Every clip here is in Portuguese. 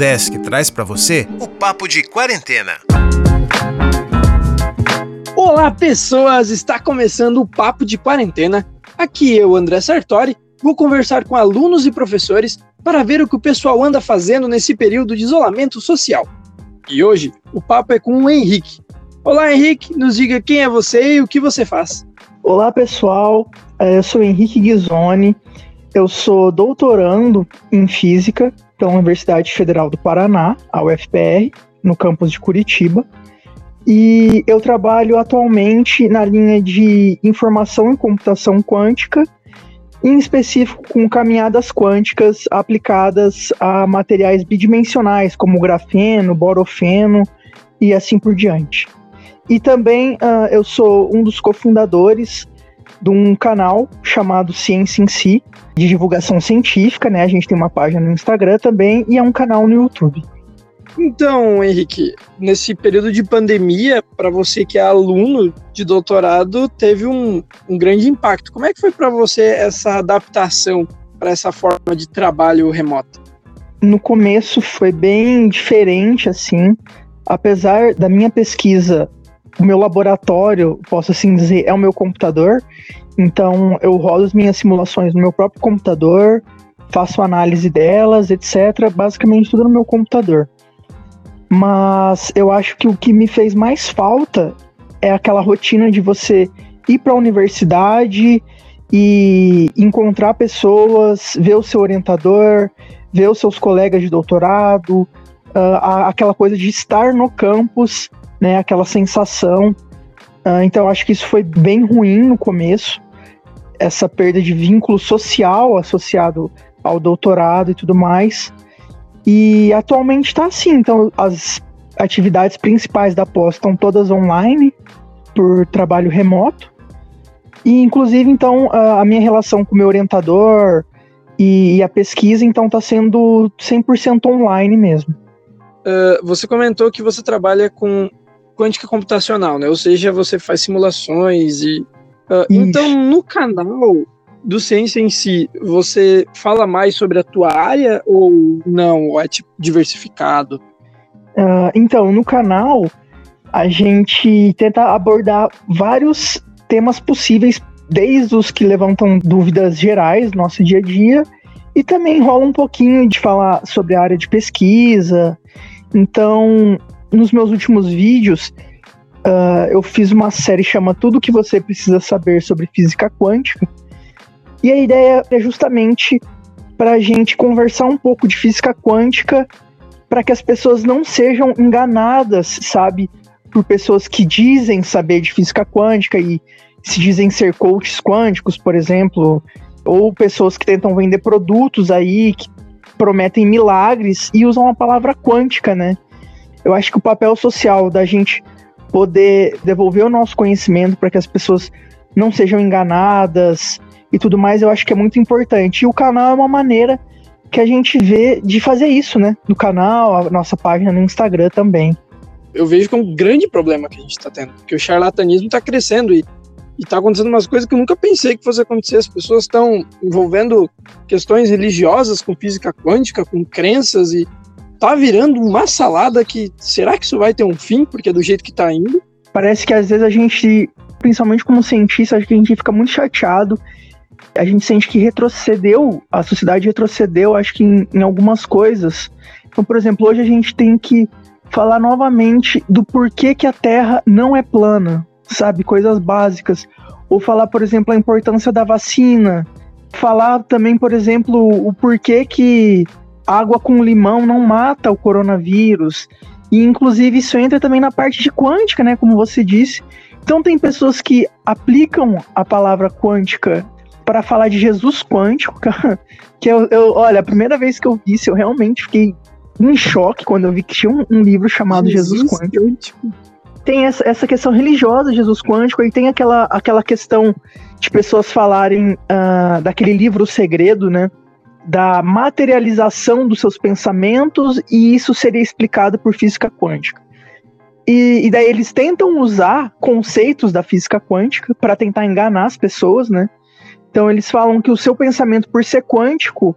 Desk traz para você o Papo de Quarentena. Olá, pessoas! Está começando o Papo de Quarentena. Aqui eu, André Sartori, vou conversar com alunos e professores para ver o que o pessoal anda fazendo nesse período de isolamento social. E hoje o papo é com o Henrique. Olá, Henrique, nos diga quem é você e o que você faz. Olá, pessoal. É, eu sou Henrique Ghisoni. Eu sou doutorando em Física pela Universidade Federal do Paraná, a UFPR, no campus de Curitiba. E eu trabalho atualmente na linha de informação e computação quântica, em específico com caminhadas quânticas aplicadas a materiais bidimensionais, como grafeno, borofeno e assim por diante. E também uh, eu sou um dos cofundadores de um canal chamado Ciência em Si, de divulgação científica, né? A gente tem uma página no Instagram também e é um canal no YouTube. Então, Henrique, nesse período de pandemia, para você que é aluno de doutorado, teve um, um grande impacto. Como é que foi para você essa adaptação para essa forma de trabalho remoto? No começo foi bem diferente, assim. Apesar da minha pesquisa, o meu laboratório, posso assim dizer, é o meu computador. Então eu rodo as minhas simulações no meu próprio computador, faço análise delas, etc. Basicamente tudo no meu computador. Mas eu acho que o que me fez mais falta é aquela rotina de você ir para a universidade e encontrar pessoas, ver o seu orientador, ver os seus colegas de doutorado, uh, aquela coisa de estar no campus, né, aquela sensação. Uh, então, acho que isso foi bem ruim no começo, essa perda de vínculo social associado ao doutorado e tudo mais. E atualmente está assim, então as atividades principais da pós estão todas online, por trabalho remoto. E inclusive, então, a minha relação com o meu orientador e, a pesquisa, então, está sendo 100% online mesmo. Uh, você comentou que você trabalha com quântica computacional, né? Ou seja, você faz simulações e... Uh, então, no canal, do ciência em si, você fala mais sobre a tua área ou não? Ou é tipo diversificado? Uh, então, no canal, a gente tenta abordar vários temas possíveis, desde os que levantam dúvidas gerais no nosso dia a dia, e também rola um pouquinho de falar sobre a área de pesquisa. Então, nos meus últimos vídeos, uh, eu fiz uma série chama Tudo que você precisa saber sobre física quântica e a ideia é justamente para a gente conversar um pouco de física quântica para que as pessoas não sejam enganadas, sabe, por pessoas que dizem saber de física quântica e se dizem ser coaches quânticos, por exemplo, ou pessoas que tentam vender produtos aí que prometem milagres e usam a palavra quântica, né? Eu acho que o papel social da gente poder devolver o nosso conhecimento para que as pessoas não sejam enganadas, e tudo mais, eu acho que é muito importante. E o canal é uma maneira que a gente vê de fazer isso, né? No canal, a nossa página no Instagram também. Eu vejo que é um grande problema que a gente está tendo, porque o charlatanismo está crescendo e está acontecendo umas coisas que eu nunca pensei que fosse acontecer. As pessoas estão envolvendo questões religiosas com física quântica, com crenças e tá virando uma salada que será que isso vai ter um fim? Porque é do jeito que está indo. Parece que às vezes a gente, principalmente como cientista, acho que a gente fica muito chateado a gente sente que retrocedeu, a sociedade retrocedeu, acho que em, em algumas coisas. Então, por exemplo, hoje a gente tem que falar novamente do porquê que a Terra não é plana, sabe? Coisas básicas. Ou falar, por exemplo, a importância da vacina. Falar também, por exemplo, o porquê que água com limão não mata o coronavírus. E, inclusive, isso entra também na parte de quântica, né? Como você disse. Então, tem pessoas que aplicam a palavra quântica para falar de Jesus quântico, cara, que eu, eu, olha, a primeira vez que eu vi isso, eu realmente fiquei em choque quando eu vi que tinha um, um livro chamado Jesus, Jesus Quântico. quântico. Tem essa, essa questão religiosa, Jesus Quântico, e tem aquela, aquela questão de pessoas falarem uh, daquele livro O Segredo, né? Da materialização dos seus pensamentos, e isso seria explicado por física quântica. E, e daí eles tentam usar conceitos da física quântica para tentar enganar as pessoas, né? Então eles falam que o seu pensamento, por ser quântico,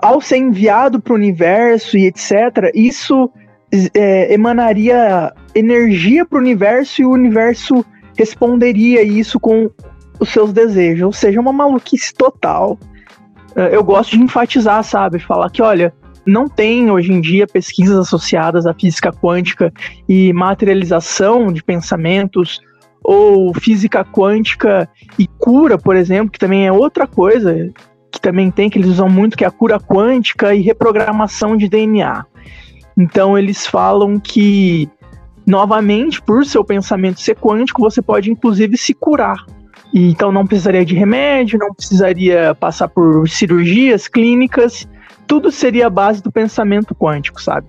ao ser enviado para o universo e etc., isso é, emanaria energia para o universo e o universo responderia isso com os seus desejos. Ou seja, uma maluquice total. É, eu gosto de enfatizar, sabe? Falar que, olha, não tem hoje em dia pesquisas associadas à física quântica e materialização de pensamentos ou física quântica e cura, por exemplo, que também é outra coisa que também tem que eles usam muito que é a cura quântica e reprogramação de DNA. Então eles falam que novamente, por seu pensamento ser quântico, você pode inclusive se curar. E, então não precisaria de remédio, não precisaria passar por cirurgias clínicas, tudo seria a base do pensamento quântico, sabe?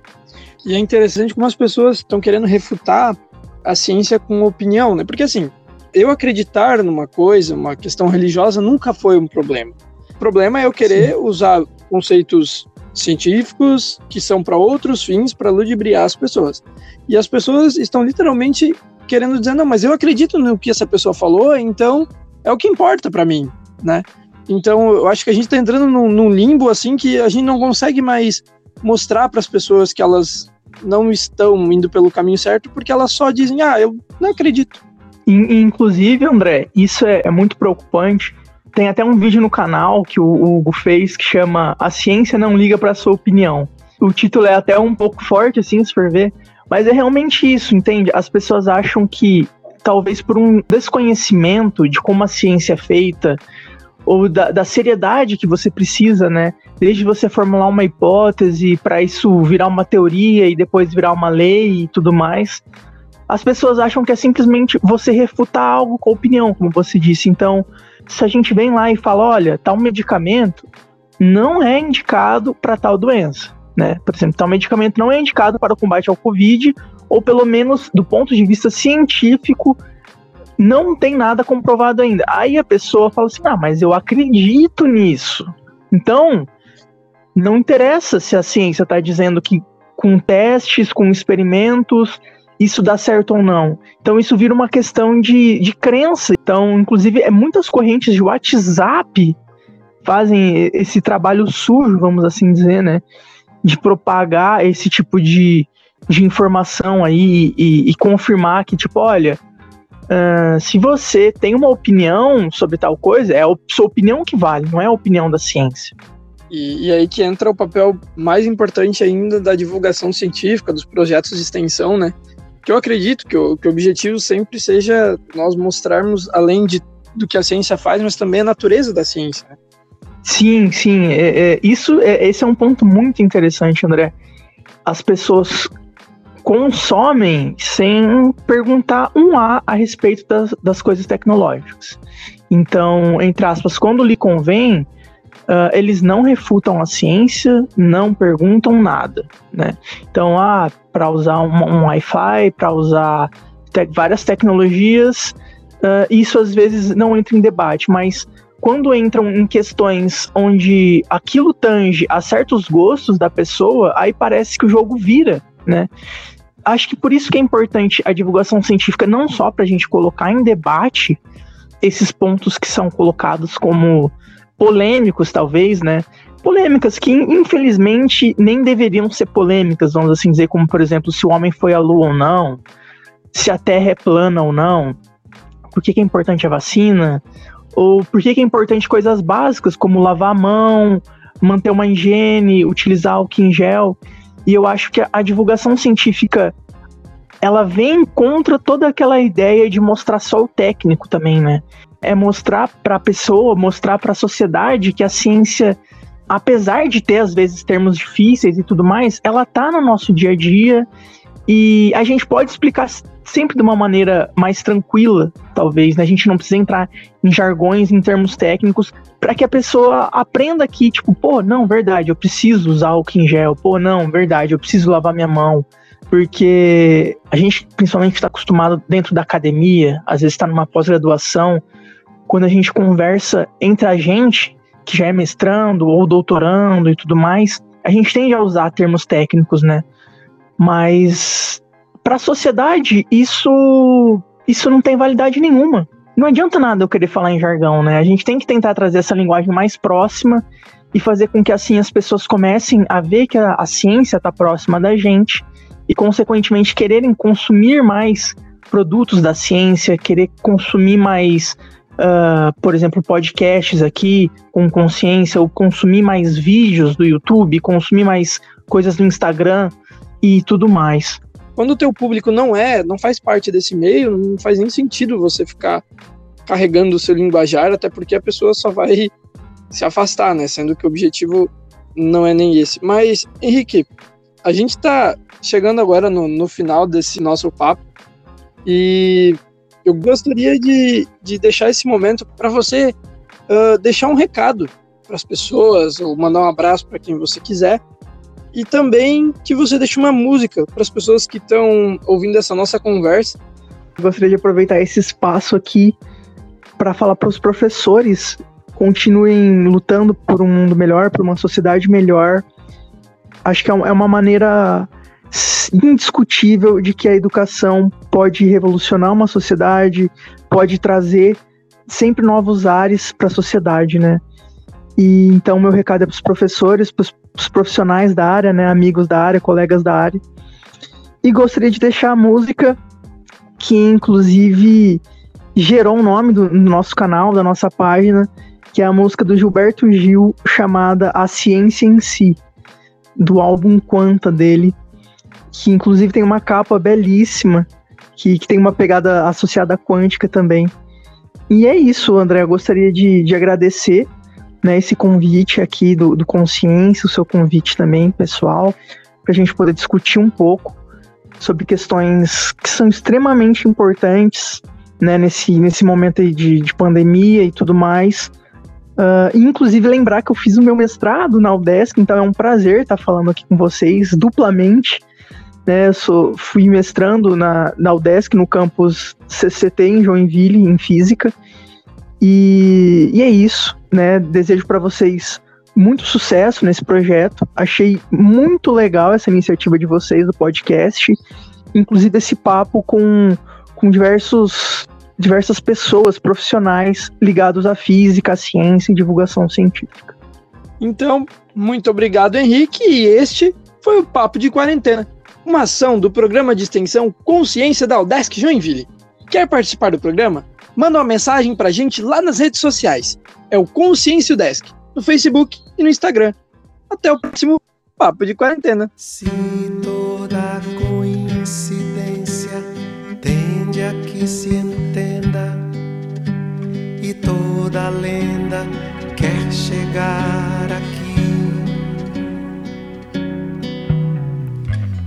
E é interessante como as pessoas estão querendo refutar a ciência com opinião, né? Porque assim, eu acreditar numa coisa, uma questão religiosa, nunca foi um problema. O problema é eu querer Sim. usar conceitos científicos que são para outros fins, para ludibriar as pessoas. E as pessoas estão literalmente querendo dizer, não, mas eu acredito no que essa pessoa falou, então é o que importa para mim, né? Então, eu acho que a gente está entrando num, num, limbo assim que a gente não consegue mais mostrar para as pessoas que elas não estão indo pelo caminho certo porque elas só dizem, ah, eu não acredito. Inclusive, André, isso é, é muito preocupante. Tem até um vídeo no canal que o Hugo fez que chama A Ciência Não Liga para Sua Opinião. O título é até um pouco forte, assim, se for ver, mas é realmente isso, entende? As pessoas acham que, talvez por um desconhecimento de como a ciência é feita, ou da, da, seriedade que você precisa, né? Desde você formular uma hipótese para isso virar uma teoria e depois virar uma lei e tudo mais. As pessoas acham que é simplesmente você refutar algo com opinião, como você disse. Então, se a gente vem lá e fala, olha, tal medicamento não é indicado para tal doença, né? Por exemplo, tal medicamento não é indicado para o combate ao Covid, ou pelo menos do ponto de vista científico, não tem nada comprovado ainda. Aí a pessoa fala assim: ah, mas eu acredito nisso. Então, não interessa se a ciência está dizendo que com testes, com experimentos, isso dá certo ou não. Então, isso vira uma questão de, de crença. Então, inclusive, é muitas correntes de WhatsApp fazem esse trabalho sujo, vamos assim dizer, né? De propagar esse tipo de, de informação aí e, e confirmar que, tipo, olha, Uh, se você tem uma opinião sobre tal coisa, é a sua opinião que vale, não é a opinião da ciência. E, e, aí que entra o papel mais importante ainda da divulgação científica, dos projetos de extensão, né? Que eu acredito que o, que o objetivo sempre seja nós mostrarmos, além de, do que a ciência faz, mas também a natureza da ciência. Né? Sim, sim. É, é, isso, é, esse é um ponto muito interessante, André. As pessoas consomem sem perguntar um A a respeito das, das coisas tecnológicas. Então, entre aspas, quando lhe convém, uh, eles não refutam a ciência, não perguntam nada, né? Então, ah, para usar um, um Wi-Fi, para usar te várias tecnologias, uh, isso às vezes não entra em debate, mas quando entram em questões onde aquilo tange a certos gostos da pessoa, aí parece que o jogo vira, né? acho que por isso que é importante a divulgação científica, não só para a gente colocar em debate esses pontos que são colocados como polêmicos, talvez, né? Polêmicas que, infelizmente, nem deveriam ser polêmicas, vamos assim dizer, como, por exemplo, se o homem foi à lua ou não, se a Terra é plana ou não, por que, que é importante a vacina, ou por que, que é importante coisas básicas, como lavar a mão, manter uma higiene, utilizar álcool em gel. E eu acho que a, divulgação científica ela vem contra toda aquela ideia de mostrar só o técnico também, né? É mostrar para a pessoa, mostrar para a sociedade que a ciência, apesar de ter às vezes termos difíceis e tudo mais, ela tá no nosso dia a dia e a gente pode explicar sempre de uma maneira mais tranquila, talvez, né? A gente não precisa entrar em jargões, em termos técnicos, para que a pessoa aprenda que, tipo, pô, não, verdade, eu preciso usar o em gel, pô, não, verdade, eu preciso lavar minha mão. Porque a gente, principalmente, está acostumado dentro da academia, às vezes está numa pós-graduação, quando a gente conversa entre a gente, que já é mestrando ou doutorando e tudo mais, a gente tende a usar termos técnicos, né? Mas para a sociedade, isso, isso não tem validade nenhuma. Não adianta nada eu querer falar em jargão, né? A gente tem que tentar trazer essa linguagem mais próxima e fazer com que assim as pessoas comecem a ver que a, a ciência está próxima da gente e, consequentemente, quererem consumir mais produtos da ciência, querer consumir mais, uh, por exemplo, podcasts aqui com consciência, ou consumir mais vídeos do YouTube, consumir mais coisas do Instagram e tudo mais. Quando o teu público não é, não faz parte desse meio, não faz nem sentido você ficar carregando o seu linguajar, até porque a pessoa só vai se afastar, né? Sendo que o objetivo não é nem esse. Mas, Henrique, a gente está chegando agora no, no final desse nosso papo e eu gostaria de, de deixar esse momento para você uh, deixar um recado para as pessoas ou mandar um abraço para quem você quiser e também que você deixe uma música para as pessoas que estão ouvindo essa nossa conversa. Eu gostaria de aproveitar esse espaço aqui para falar para os professores continuem lutando por um mundo melhor, por uma sociedade melhor. Acho que é, é uma maneira indiscutível de que a educação pode revolucionar uma sociedade, pode trazer sempre novos ares para a sociedade, né? E então meu recado é para os professores, para os profissionais da área, né, amigos da área, colegas da área. E gostaria de deixar a música que inclusive gerou um nome do, do nosso canal, da nossa página, que é a música do Gilberto Gil chamada A Ciência em Si, do álbum Quanta dele, que inclusive tem uma capa belíssima, que, que tem uma pegada associada à quântica também. E é isso, André. Eu gostaria de, de agradecer né, esse convite aqui do, do Consciência, o seu convite também, pessoal, para a gente poder discutir um pouco sobre questões que são extremamente importantes né, nesse, nesse momento de, de pandemia e tudo mais. Uh, inclusive lembrar que eu fiz o meu mestrado na UDESC, então é um prazer estar falando aqui com vocês duplamente. Né, sou, fui mestrando na, na UDESC, no campus CCT em Joinville, em Física. E, e é isso, né? Desejo para vocês muito sucesso nesse projeto. Achei muito legal essa iniciativa de vocês do podcast, inclusive esse papo com, com diversos diversas pessoas profissionais ligados à física, à ciência e divulgação científica. Então, muito obrigado, Henrique, e este foi o Papo de Quarentena, uma ação do programa de extensão Consciência da Udesc Joinville. Quer participar do programa? Manda uma mensagem pra gente lá nas redes sociais. É o Consciência Udesc, no Facebook e no Instagram. Até o próximo Papo de Quarentena. Se toda coincidência tende a que se entenda e toda lenda quer chegar aqui.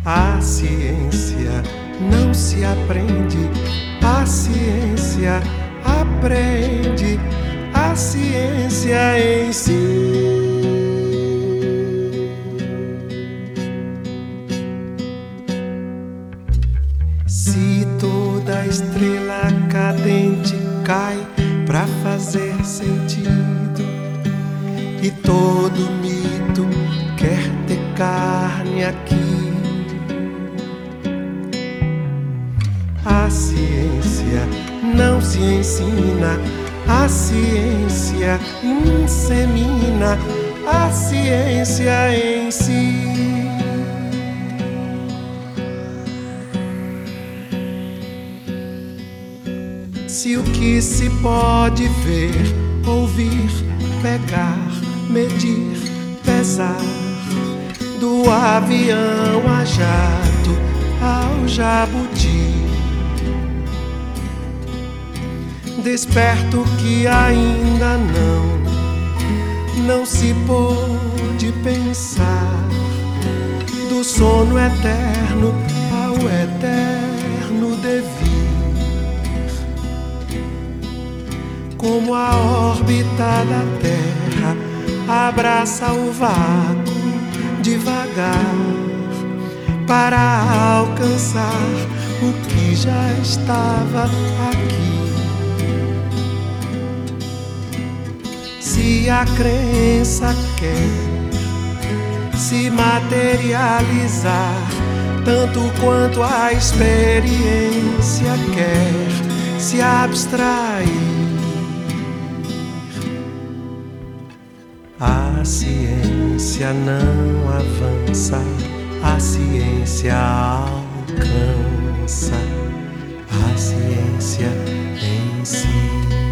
A ciência não se aprende, a ciência aprende, a ciência em si. Se toda estrela cadente cai para fazer sentido e todo mito quer ter carne aqui. Não se ensina, a ciência insemina a ciência em si. Se o que se pode ver, ouvir, pegar, medir, pesar, do avião a jato ao jabuti. Desperto que ainda não, não se pôde pensar do sono eterno ao eterno devir. como a órbita da Terra abraça o vácuo devagar para alcançar o que já estava aqui. Se a crença quer se materializar, tanto quanto a experiência quer se abstrair A ciência não avança, a ciência alcança a ciência em si.